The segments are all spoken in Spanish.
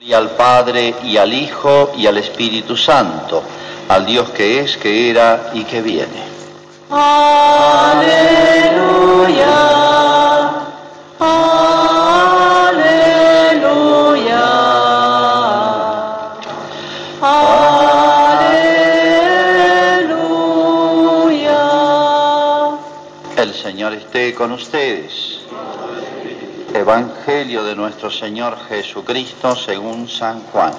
Y al Padre y al Hijo y al Espíritu Santo, al Dios que es, que era y que viene. Aleluya. Aleluya. Aleluya. El Señor esté con ustedes. Evangelio de nuestro Señor Jesucristo según San Juan.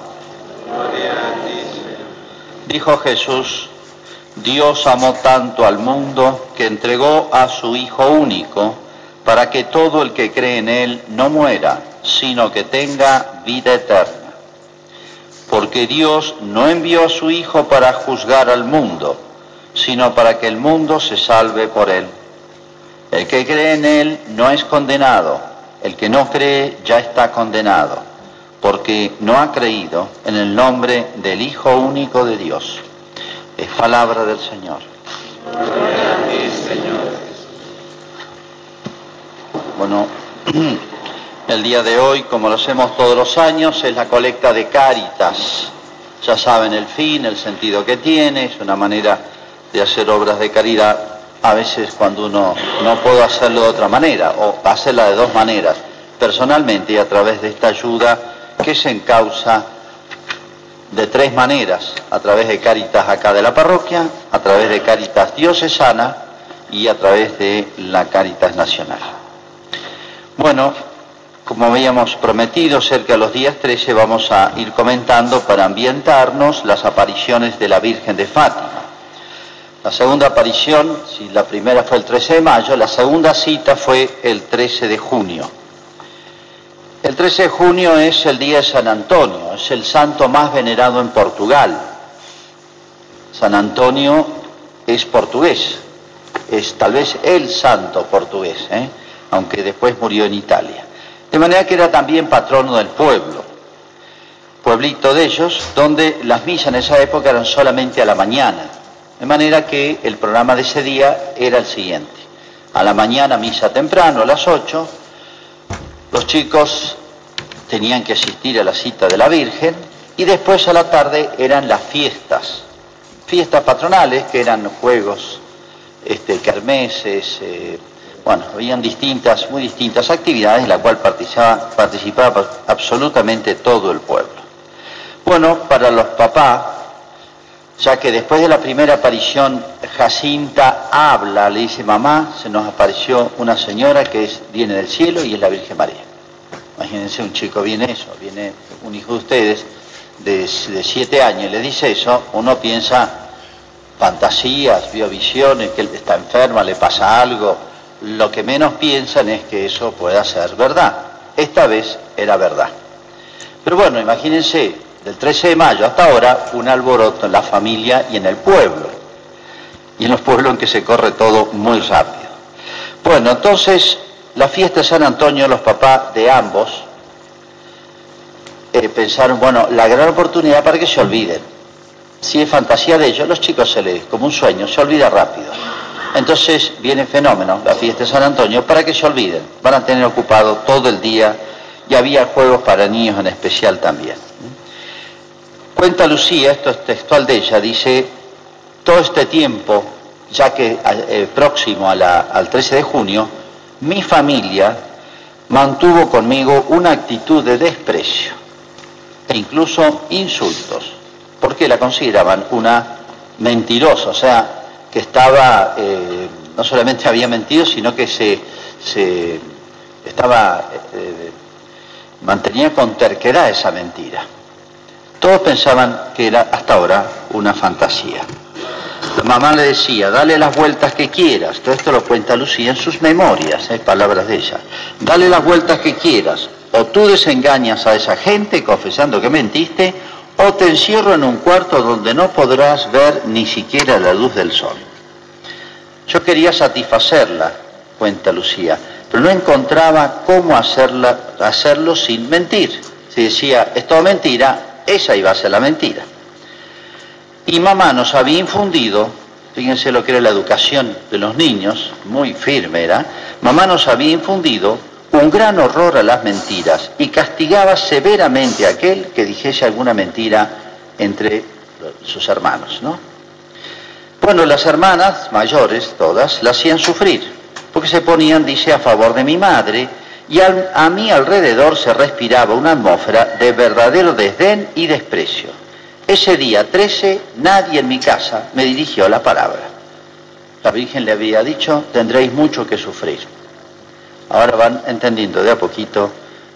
Dijo Jesús, Dios amó tanto al mundo que entregó a su Hijo único para que todo el que cree en Él no muera, sino que tenga vida eterna. Porque Dios no envió a su Hijo para juzgar al mundo, sino para que el mundo se salve por Él. El que cree en Él no es condenado, el que no cree ya está condenado, porque no ha creído en el nombre del Hijo único de Dios. Es palabra del Señor. Bueno, el día de hoy, como lo hacemos todos los años, es la colecta de Cáritas. Ya saben el fin, el sentido que tiene, es una manera de hacer obras de caridad a veces cuando uno no puedo hacerlo de otra manera o hacerla de dos maneras, personalmente y a través de esta ayuda que se encausa de tres maneras, a través de Cáritas acá de la parroquia, a través de Cáritas diocesana y a través de la Cáritas nacional. Bueno, como habíamos prometido, cerca de los días 13 vamos a ir comentando para ambientarnos las apariciones de la Virgen de Fátima. La segunda aparición, si la primera fue el 13 de mayo, la segunda cita fue el 13 de junio. El 13 de junio es el día de San Antonio, es el santo más venerado en Portugal. San Antonio es portugués, es tal vez el santo portugués, ¿eh? aunque después murió en Italia. De manera que era también patrono del pueblo, pueblito de ellos, donde las misas en esa época eran solamente a la mañana. De manera que el programa de ese día era el siguiente. A la mañana misa temprano, a las 8, los chicos tenían que asistir a la cita de la Virgen y después a la tarde eran las fiestas, fiestas patronales que eran juegos, este, kermeses, eh, bueno, habían distintas, muy distintas actividades en las cuales participaba, participaba absolutamente todo el pueblo. Bueno, para los papás, ya que después de la primera aparición Jacinta habla, le dice, mamá, se nos apareció una señora que es, viene del cielo y es la Virgen María. Imagínense, un chico viene eso, viene un hijo de ustedes de, siete años y le dice eso, uno piensa fantasías, vio visiones, que está enferma, le pasa algo. Lo que menos piensan es que eso pueda ser verdad. Esta vez era verdad. Pero bueno, imagínense, del 13 de mayo hasta ahora, un alboroto en la familia y en el pueblo. Y en los pueblos en que se corre todo muy rápido. Bueno, entonces, la fiesta de San Antonio, los papás de ambos eh, pensaron, bueno, la gran oportunidad para que se olviden. Si es fantasía de ellos, los chicos se les, como un sueño, se olvida rápido. Entonces viene fenómeno, la fiesta de San Antonio, para que se olviden. Van a tener ocupado todo el día y había juegos para niños en especial también. Cuenta Lucía, esto es textual de ella, dice, todo este tiempo, ya que eh, próximo a la, al 13 de junio, mi familia mantuvo conmigo una actitud de desprecio e incluso insultos, porque la consideraban una mentirosa, o sea, que estaba, eh, no solamente había mentido, sino que se, se estaba, eh, mantenía con terquedad esa mentira. Todos pensaban que era hasta ahora una fantasía. La mamá le decía, dale las vueltas que quieras, todo esto lo cuenta Lucía en sus memorias, hay palabras de ella, dale las vueltas que quieras, o tú desengañas a esa gente confesando que mentiste, o te encierro en un cuarto donde no podrás ver ni siquiera la luz del sol. Yo quería satisfacerla, cuenta Lucía, pero no encontraba cómo hacerla, hacerlo sin mentir. Si decía, es todo mentira, esa iba a ser la mentira. Y mamá nos había infundido, fíjense lo que era la educación de los niños, muy firme era, mamá nos había infundido un gran horror a las mentiras y castigaba severamente a aquel que dijese alguna mentira entre sus hermanos, ¿no? Bueno, las hermanas mayores, todas, la hacían sufrir, porque se ponían, dice, a favor de mi madre, y a mí alrededor se respiraba una atmósfera de verdadero desdén y desprecio. Ese día 13, nadie en mi casa me dirigió la palabra. La Virgen le había dicho, tendréis mucho que sufrir. Ahora van entendiendo de a poquito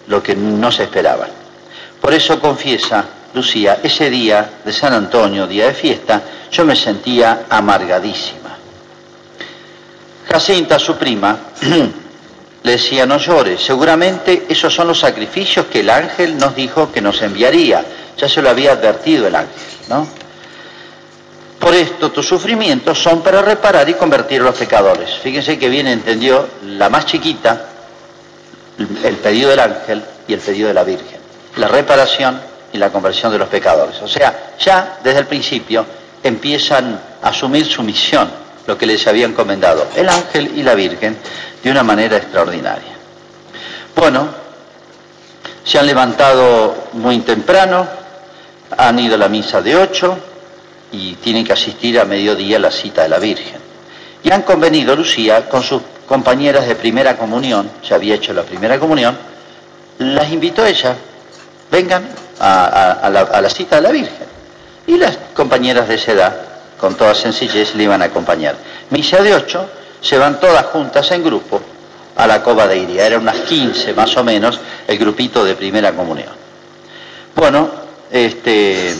lo que no se esperaban. Por eso confiesa Lucía, ese día de San Antonio, día de fiesta, yo me sentía amargadísima. Jacinta, su prima, le decía, no llores, seguramente esos son los sacrificios que el ángel nos dijo que nos enviaría. Ya se lo había advertido el ángel, ¿no? Por esto tus sufrimientos son para reparar y convertir a los pecadores. Fíjense que bien entendió la más chiquita, el pedido del ángel y el pedido de la Virgen. La reparación y la conversión de los pecadores. O sea, ya desde el principio empiezan a asumir su misión, lo que les había encomendado el ángel y la Virgen, de una manera extraordinaria. Bueno, se han levantado muy temprano, han ido a la misa de ocho y tienen que asistir a mediodía a la cita de la Virgen. Y han convenido, Lucía, con sus compañeras de primera comunión, se había hecho la primera comunión, las invitó a ella, vengan a, la, cita de la Virgen. Y las compañeras de esa edad, con toda sencillez, le iban a acompañar. Misa de ocho, se van todas juntas en grupo a la cova de Iria. Eran unas 15 más o menos el grupito de primera comunión. Bueno, este,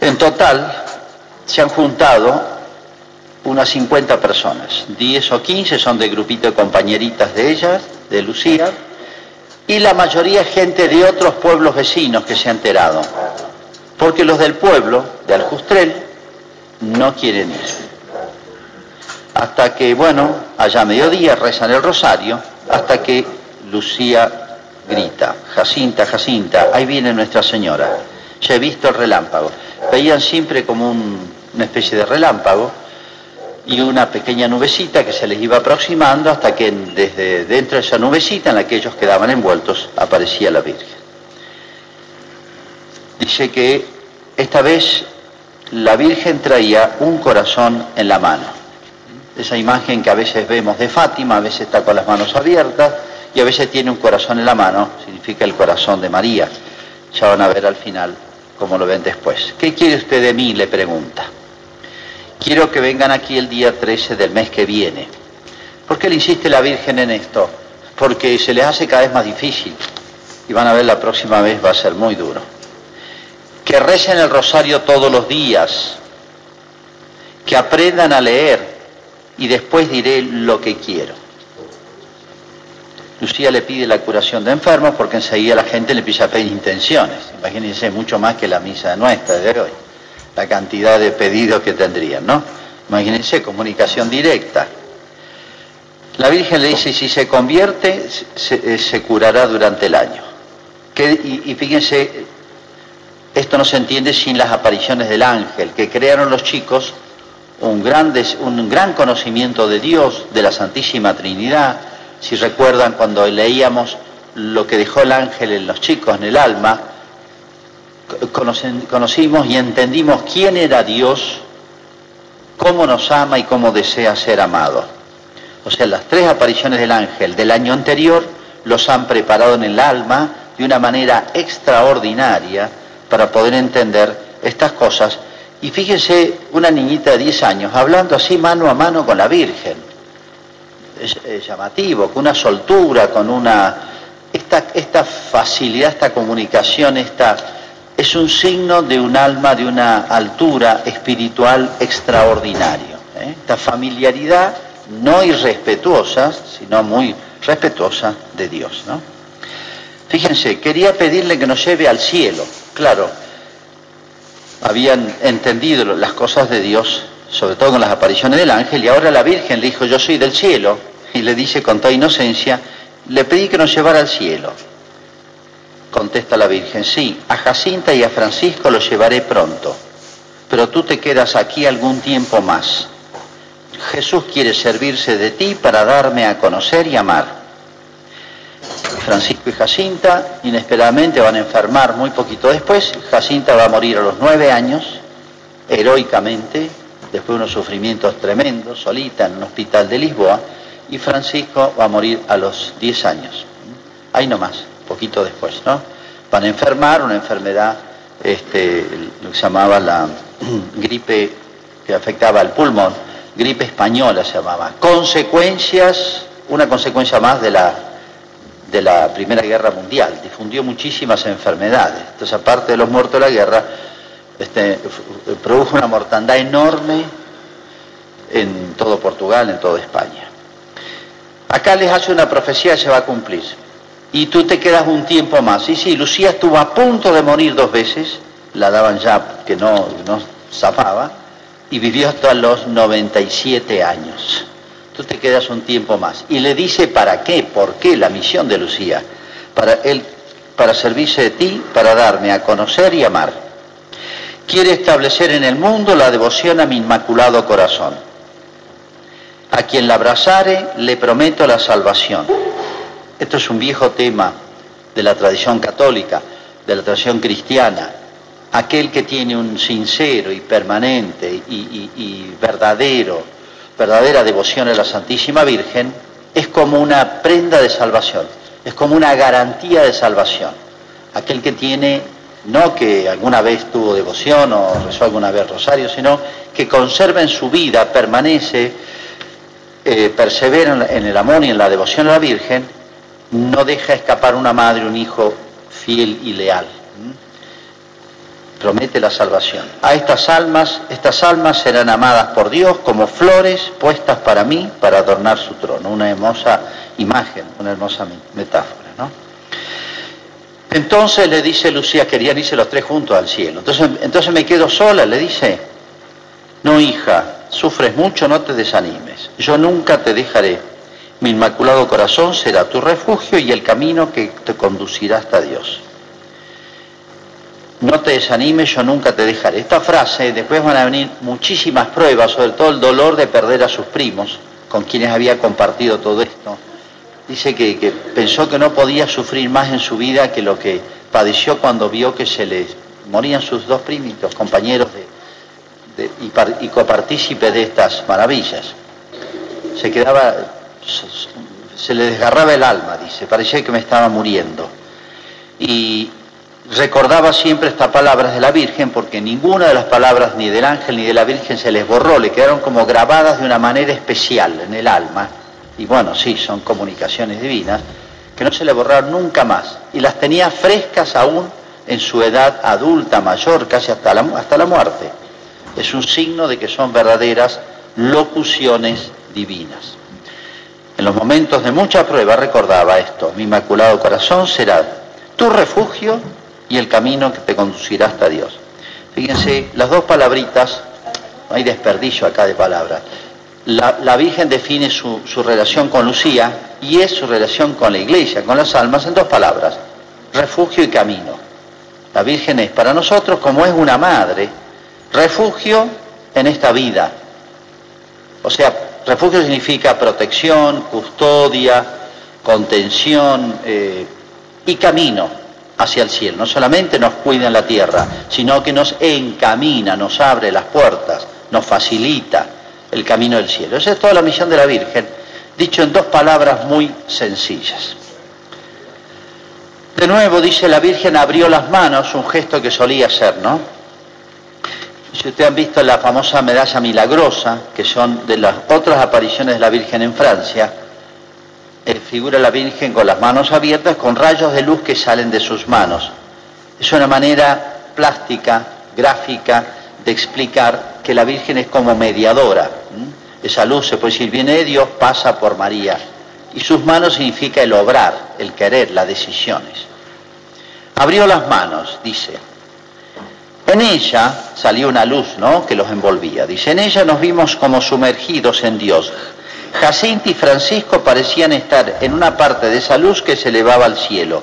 en total se han juntado unas 50 personas. 10 o 15 son de grupito de compañeritas de ellas, de Lucía, y la mayoría gente de otros pueblos vecinos que se ha enterado, porque los del pueblo, de Aljustrel, no quieren ir. Hasta que, bueno, allá a mediodía rezan el rosario, hasta que Lucía grita, Jacinta, Jacinta, ahí viene Nuestra Señora. Ya he visto el relámpago. Veían siempre como una especie de relámpago, y una pequeña nubecita que se les iba aproximando hasta que desde dentro de esa nubecita en la que ellos quedaban envueltos aparecía la Virgen. Dice que esta vez la Virgen traía un corazón en la mano. Esa imagen que a veces vemos de Fátima, a veces está con las manos abiertas y a veces tiene un corazón en la mano, significa el corazón de María. Ya van a ver al final cómo lo ven después. ¿Qué quiere usted de mí? le pregunta. Quiero que vengan aquí el día 13 del mes que viene. ¿Por qué le insiste la Virgen en esto? Porque se les hace cada vez más difícil. Y van a ver la próxima vez va a ser muy duro. Que recen el rosario todos los días. Que aprendan a leer. Y después diré lo que quiero. Lucía le pide la curación de enfermos porque enseguida la gente le empieza a pedir intenciones. Imagínense mucho más que la misa nuestra de hoy la cantidad de pedidos que tendrían, ¿no? Imagínense, comunicación directa. La Virgen le dice, si se convierte, se, eh, curará durante el año. y, fíjense, esto no se entiende sin las apariciones del ángel, que crearon los chicos un gran, un gran conocimiento de Dios, de la Santísima Trinidad. Si recuerdan cuando leíamos lo que dejó el ángel en los chicos, en el alma, conocimos y entendimos quién era Dios, cómo nos ama y cómo desea ser amado. O sea, las tres apariciones del ángel del año anterior los han preparado en el alma de una manera extraordinaria para poder entender estas cosas. Y fíjese, una niñita de 10 años hablando así mano a mano con la Virgen. Es, llamativo, con una soltura, con una... Esta, esta facilidad, esta comunicación, esta es un signo de un alma de una altura espiritual extraordinario. ¿eh? Esta familiaridad no irrespetuosa, sino muy respetuosa de Dios. ¿no? Fíjense, quería pedirle que nos lleve al cielo. Claro, habían entendido las cosas de Dios, sobre todo con las apariciones del ángel, y ahora la Virgen le dijo, yo soy del cielo, y le dice con toda inocencia, le pedí que nos llevara al cielo. Contesta la Virgen, sí, a Jacinta y a Francisco los llevaré pronto, pero tú te quedas aquí algún tiempo más. Jesús quiere servirse de ti para darme a conocer y amar. Francisco y Jacinta inesperadamente van a enfermar muy poquito después. Jacinta va a morir a los nueve años, heroicamente, después de unos sufrimientos tremendos, solita en un hospital de Lisboa, y Francisco va a morir a los diez años. Ahí nomás, poquito después, ¿no? Van a enfermar, una enfermedad, este, lo que se llamaba la gripe que afectaba al pulmón, gripe española se llamaba. Consecuencias, una consecuencia más de la de la Primera Guerra Mundial, difundió muchísimas enfermedades. Entonces, aparte de los muertos de la guerra, este, produjo una mortandad enorme en todo Portugal, en toda España. Acá les hace una profecía que se va a cumplir. Y tú te quedas un tiempo más. Y sí, Lucía estuvo a punto de morir dos veces, la daban ya que no, no zafaba, y vivió hasta los 97 años tú te quedas un tiempo más. Y le dice para qué, por qué la misión de Lucía. Para él, para servirse de ti, para darme a conocer y amar. Quiere establecer en el mundo la devoción a mi inmaculado corazón. A quien la abrazare le prometo la salvación. Esto es un viejo tema de la tradición católica, de la tradición cristiana. Aquel que tiene un sincero y permanente y, y verdadero verdadera devoción a la Santísima Virgen es como una prenda de salvación, es como una garantía de salvación. Aquel que tiene, no que alguna vez tuvo devoción o rezó alguna vez rosario, sino que conserva en su vida, permanece, eh, persevera en el amor y en la devoción a la Virgen, no deja escapar una madre, un hijo fiel y leal promete la salvación. A estas almas, estas almas serán amadas por Dios como flores puestas para mí para adornar su trono. Una hermosa imagen, una hermosa metáfora, ¿no? Entonces le dice Lucía, querían irse los tres juntos al cielo. Entonces, entonces me quedo sola, le dice, no hija, sufres mucho, no te desanimes. Yo nunca te dejaré. Mi inmaculado corazón será tu refugio y el camino que te conducirá hasta Dios no te desanimes, yo nunca te dejaré. Esta frase, después van a venir muchísimas pruebas, sobre todo el dolor de perder a sus primos, con quienes había compartido todo esto. Dice que, pensó que no podía sufrir más en su vida que lo que padeció cuando vio que se le morían sus dos primitos, compañeros y copartícipes de estas maravillas. Se quedaba, se le desgarraba el alma, dice, parecía que me estaba muriendo. Y, recordaba siempre estas palabras de la Virgen porque ninguna de las palabras ni del ángel ni de la Virgen se les borró, le quedaron como grabadas de una manera especial en el alma. Y bueno, sí, son comunicaciones divinas, que no se le borraron nunca más. Y las tenía frescas aún en su edad adulta, mayor, casi hasta la, hasta la muerte. Es un signo de que son verdaderas locuciones divinas. En los momentos de mucha prueba recordaba esto, mi inmaculado corazón será tu refugio y el camino que te conducirá hasta Dios. Fíjense, las dos palabritas, no hay desperdicio acá de palabras. La, Virgen define su, su relación con Lucía y es su relación con la iglesia, con las almas, en dos palabras, refugio y camino. La Virgen es para nosotros como es una madre, refugio en esta vida. O sea, refugio significa protección, custodia, contención eh, y camino hacia el cielo. No solamente nos cuida en la tierra, sino que nos encamina, nos abre las puertas, nos facilita el camino del cielo. Esa es toda la misión de la Virgen, dicho en dos palabras muy sencillas. De nuevo dice la Virgen abrió las manos, un gesto que solía hacer, ¿no? Si ustedes han visto la famosa medalla milagrosa, que son de las otras apariciones de la Virgen en Francia, figura la Virgen con las manos abiertas, con rayos de luz que salen de sus manos. Es una manera plástica, gráfica, de explicar que la Virgen es como mediadora. Esa luz, se puede decir, viene de Dios, pasa por María. Y sus manos significa el obrar, el querer, las decisiones. Abrió las manos, dice. En ella salió una luz, ¿no? Que los envolvía. Dice, en ella nos vimos como sumergidos en Dios, Jacinto y Francisco parecían estar en una parte de esa luz que se elevaba al cielo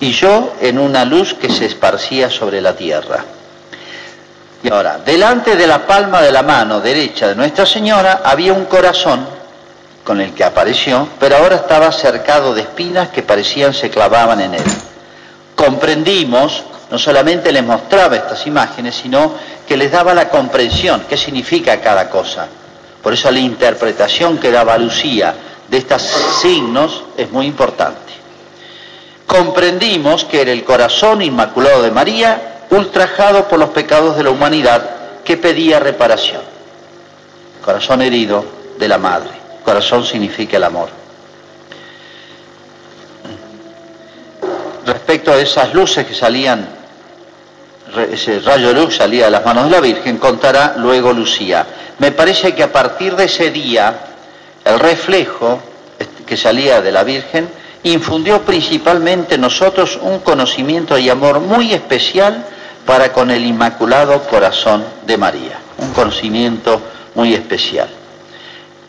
y yo en una luz que se esparcía sobre la tierra. Y ahora, delante de la palma de la mano derecha de Nuestra Señora había un corazón con el que apareció, pero ahora estaba cercado de espinas que parecían se clavaban en él. Comprendimos, no solamente les mostraba estas imágenes, sino que les daba la comprensión, qué significa cada cosa. Por eso la interpretación que daba Lucía de estos signos es muy importante. Comprendimos que era el corazón inmaculado de María, ultrajado por los pecados de la humanidad, que pedía reparación. Corazón herido de la madre. Corazón significa el amor. Respecto a esas luces que salían, ese rayo de luz salía de las manos de la Virgen, contará luego Lucía. Me parece que a partir de ese día, el reflejo que salía de la Virgen infundió principalmente en nosotros un conocimiento y amor muy especial para con el Inmaculado Corazón de María, un conocimiento muy especial.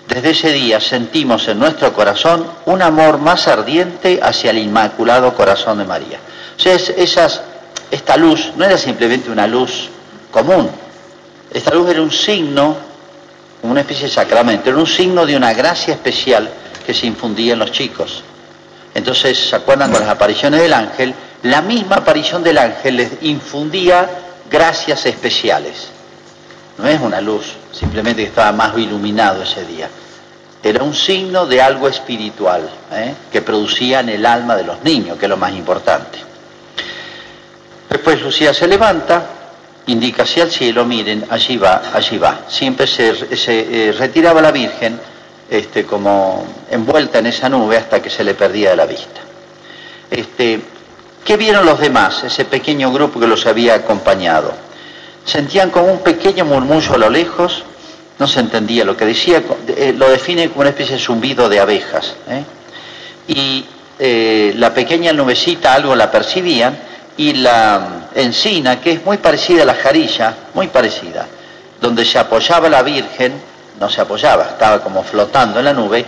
Desde ese día sentimos en nuestro corazón un amor más ardiente hacia el Inmaculado Corazón de María. O sea, esas, esta luz no era simplemente una luz común, esta luz era un signo, una especie de sacramento, era un signo de una gracia especial que se infundía en los chicos. Entonces, ¿se acuerdan con las apariciones del ángel? La misma aparición del ángel les infundía gracias especiales. No es una luz, simplemente que estaba más iluminado ese día. Era un signo de algo espiritual ¿eh? que producía en el alma de los niños, que es lo más importante. Después Lucía se levanta, indica hacia el cielo, miren, allí va, allí va. Siempre se, eh, retiraba la Virgen este, como envuelta en esa nube hasta que se le perdía de la vista. Este, ¿Qué vieron los demás, ese pequeño grupo que los había acompañado? Sentían como un pequeño murmullo a lo lejos, no se entendía lo que decía, eh, lo define como una especie de zumbido de abejas. ¿eh? Y la pequeña nubecita algo la percibían y la encina, que es muy parecida a la jarilla, muy parecida, donde se apoyaba la Virgen, no se apoyaba, estaba como flotando en la nube,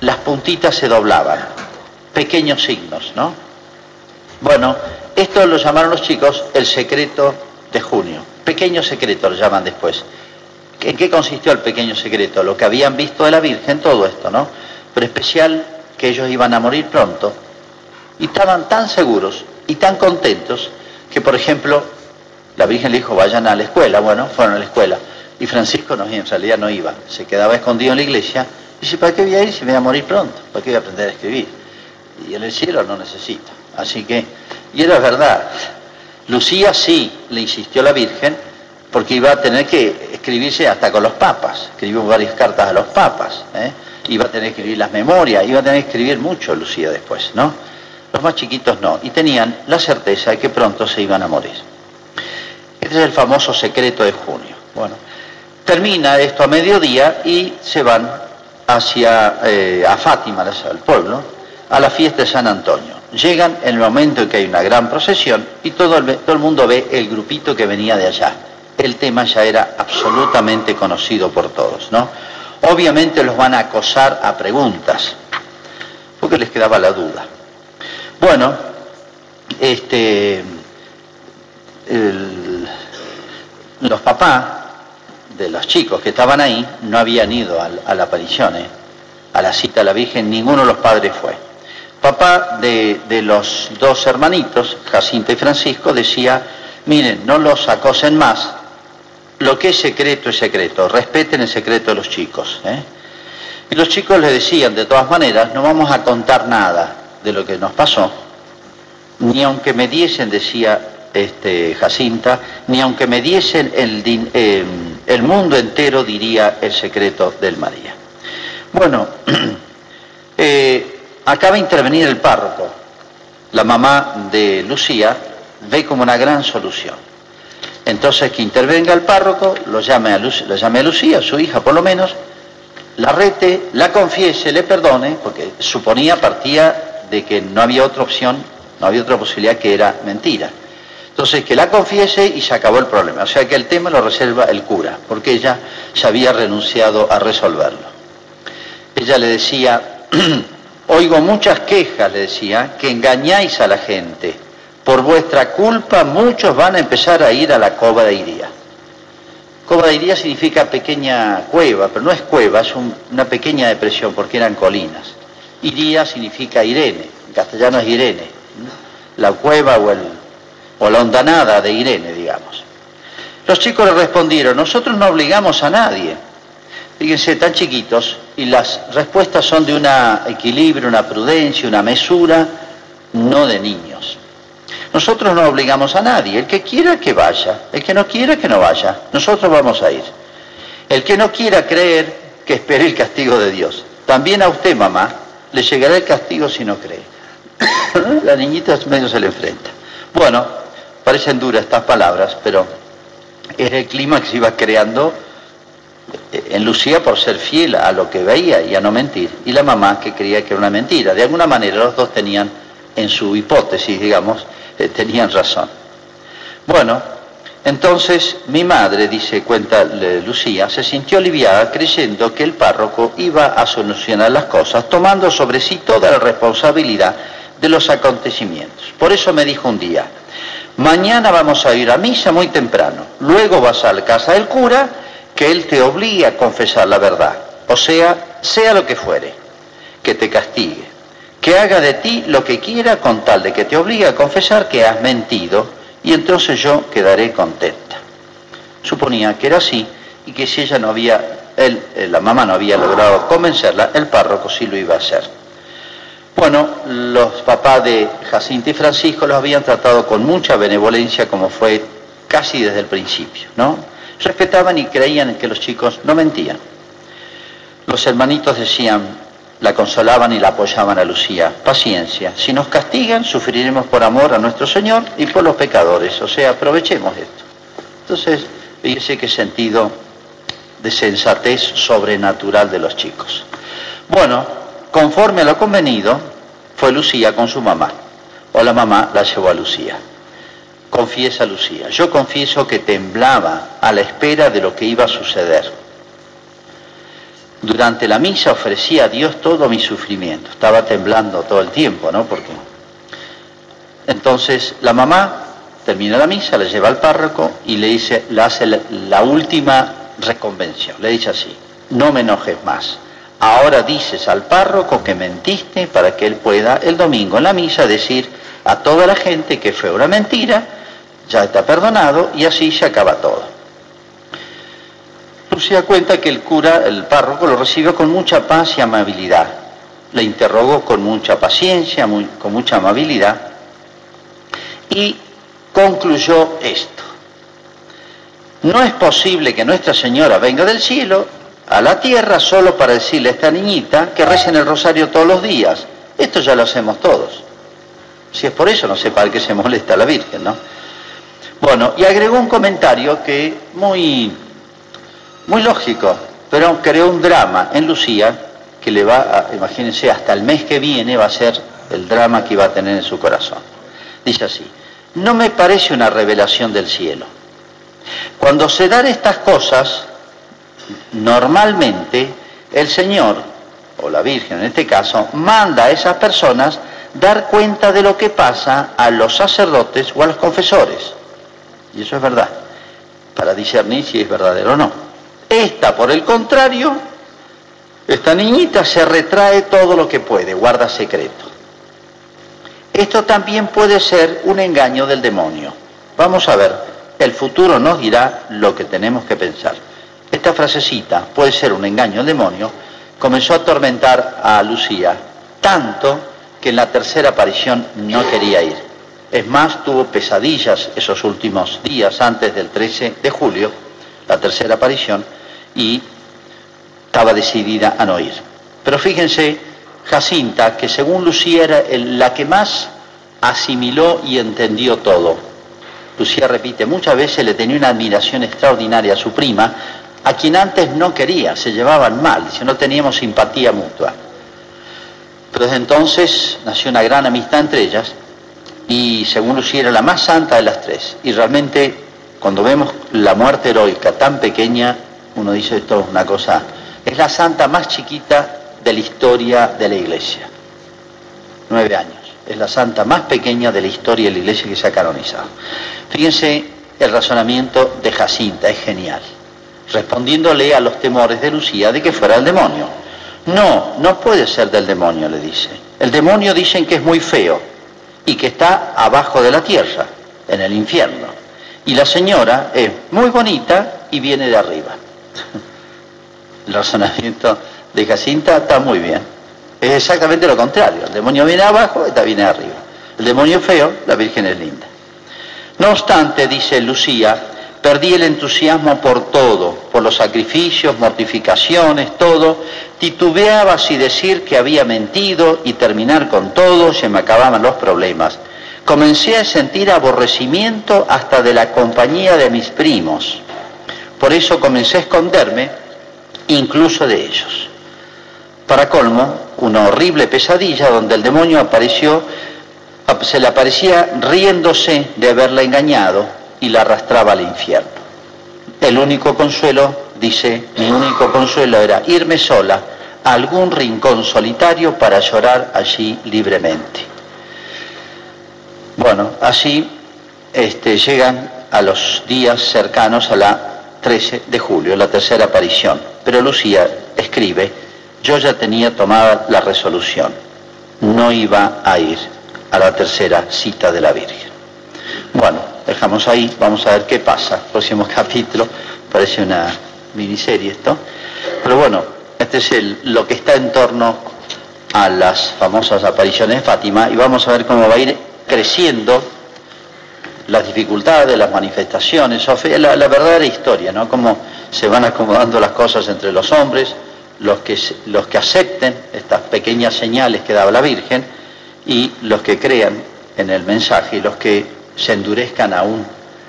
las puntitas se doblaban, pequeños signos, ¿no? Bueno, esto lo llamaron los chicos el secreto de junio, pequeño secreto lo llaman después. ¿En qué consistió el pequeño secreto? Lo que habían visto de la Virgen, todo esto, ¿no? Pero especial que ellos iban a morir pronto y estaban tan seguros y tan contentos que, por ejemplo, la Virgen le dijo, vayan a la escuela, bueno, fueron a la escuela y Francisco no, en realidad no iba, se quedaba escondido en la iglesia. Y dice, ¿para qué voy a ir si me voy a morir pronto? ¿Para qué voy a aprender a escribir? Y en el cielo no necesito. Así que, y era verdad. Lucía sí le insistió la Virgen porque iba a tener que escribirse hasta con los papas. Escribió varias cartas a los papas. ¿eh? Iba a tener que escribir las memorias, iba a tener que escribir mucho Lucía después, ¿no? Los más chiquitos no. Y tenían la certeza de que pronto se iban a morir. Este es el famoso secreto de junio. Bueno, Termina esto a mediodía y se van hacia eh, a Fátima, al pueblo, a la fiesta de San Antonio. Llegan en el momento en que hay una gran procesión y todo el, todo el mundo ve el grupito que venía de allá. El tema ya era absolutamente conocido por todos, ¿no? Obviamente los van a acosar a preguntas, porque les quedaba la duda. Bueno, este, los papás de los chicos que estaban ahí no habían ido a, la aparición, ¿eh? a la cita de la Virgen, ninguno de los padres fue. Papá de, de, los dos hermanitos, Jacinta y Francisco, decía, miren, no los acosen más, lo que es secreto es secreto, respeten el secreto de los chicos. ¿eh? Y los chicos le decían, de todas maneras, no vamos a contar nada de lo que nos pasó, ni aunque me diesen, decía este, Jacinta, ni aunque me diesen el, el mundo entero diría el secreto del María. Bueno, eh, acaba de intervenir el párroco. La mamá de Lucía ve como una gran solución. Entonces que intervenga el párroco, lo llame a, lo llame a Lucía, su hija por lo menos, la rete, la confiese, le perdone, porque suponía, partía de que no había otra opción, no había otra posibilidad que era mentira. Entonces, que la confiese y se acabó el problema. O sea que el tema lo reserva el cura, porque ella ya había renunciado a resolverlo. Ella le decía, oigo muchas quejas, le decía, que engañáis a la gente. Por vuestra culpa muchos van a empezar a ir a la cova de Iría. Cova de Iría significa pequeña cueva, pero no es cueva, es un- una pequeña depresión porque eran colinas. Iría significa Irene, en castellano es Irene, la cueva o, el, la hondanada de Irene, digamos. Los chicos le respondieron, nosotros no obligamos a nadie. Fíjense, tan chiquitos, y las respuestas son de un equilibrio, una prudencia, una mesura, no de niños. Nosotros no obligamos a nadie, el que quiera que vaya, el que no quiera que no vaya, nosotros vamos a ir. El que no quiera creer, que espere el castigo de Dios. También a usted, mamá, le llegará el castigo si no cree. La niñita medio se le enfrenta. Bueno, parecen duras estas palabras, pero era el clima que se iba creando eh, en Lucía por ser fiel a lo que veía y a no mentir, y la mamá que creía que era una mentira. De alguna manera los dos tenían, en su hipótesis, digamos, eh, tenían razón. Bueno, entonces mi madre, dice, cuenta Lucía, se sintió aliviada creyendo que el párroco iba a solucionar las cosas, tomando sobre sí toda la responsabilidad de los acontecimientos. Por eso me dijo un día, mañana vamos a ir a misa muy temprano, luego vas a la casa del cura, que él te obligue a confesar la verdad, o sea, sea lo que fuere, que te castigue, que haga de ti lo que quiera con tal de que te obligue a confesar que has mentido y entonces yo quedaré contenta. Suponía que era así y que si ella no había, él, eh, la mamá no había logrado convencerla, el párroco sí lo iba a hacer. Bueno, los papás de Jacinta y Francisco los habían tratado con mucha benevolencia como fue casi desde el principio, ¿no? Respetaban y creían que los chicos no mentían. Los hermanitos decían, la consolaban y la apoyaban a Lucía. Paciencia, si nos castigan, sufriremos por amor a nuestro Señor y por los pecadores. O sea, aprovechemos esto. Entonces, fíjese qué sentido de sensatez sobrenatural de los chicos. Bueno, conforme a lo convenido, fue Lucía con su mamá. O la mamá la llevó a Lucía. Confiesa Lucía, yo confieso que temblaba a la espera de lo que iba a suceder. Durante la misa ofrecía a Dios todo mi sufrimiento. Estaba temblando todo el tiempo, ¿no? Porque entonces la mamá termina la misa, le lleva al párroco y le dice, le hace la, la última reconvención. Le dice así: no me enojes más. Ahora dices al párroco que mentiste para que él pueda el domingo en la misa decir a toda la gente que fue una mentira, ya está perdonado y así se acaba todo. Lucía cuenta que el cura, el párroco, lo recibió con mucha paz y amabilidad. Le interrogó con mucha paciencia, con mucha amabilidad y concluyó esto. No es posible que Nuestra Señora venga del cielo a la tierra solo para decirle a esta niñita que recen el rosario todos los días. Esto ya lo hacemos todos. Si es por eso, no sé para qué se molesta la Virgen, ¿no? Bueno, y agregó un comentario que muy muy lógico, pero creó un drama en Lucía que le va a, imagínense, hasta el mes que viene va a ser el drama que iba a tener en su corazón. Dice así, no me parece una revelación del cielo. Cuando se dan estas cosas, normalmente el Señor, o la Virgen en este caso, manda a esas personas dar cuenta de lo que pasa a los sacerdotes o a los confesores. Y eso es verdad, para discernir si es verdadero o no. Esta, por el contrario, esta niñita se retrae todo lo que puede, guarda secreto. Esto también puede ser un engaño del demonio. Vamos a ver, el futuro nos dirá lo que tenemos que pensar. Esta frasecita puede ser un engaño del demonio, comenzó a atormentar a Lucía, tanto que en la tercera aparición no quería ir. Es más, tuvo pesadillas esos últimos días antes del 13 de julio, la tercera aparición, y estaba decidida a no ir. Pero fíjense, Jacinta, que según Lucía era la que más asimiló y entendió todo. Lucía repite, muchas veces le tenía una admiración extraordinaria a su prima, a quien antes no quería, se llevaban mal, dice, no teníamos simpatía mutua. Pero desde entonces nació una gran amistad entre ellas y según Lucía era la más santa de las tres. Y realmente cuando vemos la muerte heroica tan pequeña, uno dice esto es una cosa, es la santa más chiquita de la historia de la iglesia. Nueve años. Es la santa más pequeña de la historia de la iglesia que se ha canonizado. Fíjense el razonamiento de Jacinta, es genial. respondiéndole a los temores de Lucía de que fuera el demonio. No, no puede ser del demonio, le dice. El demonio dicen que es muy feo y que está abajo de la tierra, en el infierno. Y la señora es muy bonita y viene de arriba. El razonamiento de Jacinta está muy bien. Es exactamente lo contrario. El demonio viene abajo, esta viene arriba. El demonio es feo, la Virgen es linda. No obstante, dice Lucía, perdí el entusiasmo por todo, por los sacrificios, mortificaciones, todo. Titubeaba si decir que había mentido y terminar con todo, se me acababan los problemas. Comencé a sentir aborrecimiento hasta de la compañía de mis primos. Por eso comencé a esconderme incluso de ellos. Para colmo, una horrible pesadilla donde el demonio apareció, se le aparecía riéndose de haberla engañado y la arrastraba al infierno. El único consuelo, dice, mi único consuelo era irme sola a algún rincón solitario para llorar allí libremente. Bueno, así este, llegan a los días cercanos a la 13 de julio, la tercera aparición. Pero Lucía escribe, yo ya tenía tomada la resolución, no iba a ir a la tercera cita de la Virgen. Bueno, dejamos ahí, vamos a ver qué pasa. Próximo capítulo, parece una miniserie esto. Pero bueno, este es lo que está en torno a las famosas apariciones de Fátima y vamos a ver cómo va a ir creciendo las dificultades, las manifestaciones, la, la verdadera historia, ¿no? Cómo se van acomodando las cosas entre los hombres, los que, los que acepten estas pequeñas señales que daba la Virgen y los que crean en el mensaje y los que se endurezcan aún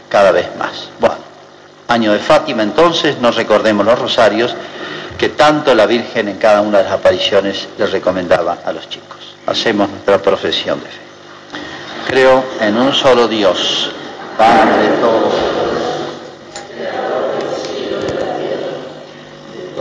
cada vez más. Bueno, año de Fátima entonces, nos recordemos los rosarios que tanto la Virgen en cada una de las apariciones les recomendaba a los chicos. Hacemos nuestra profesión de fe. Creo en un solo Dios, Padre todo.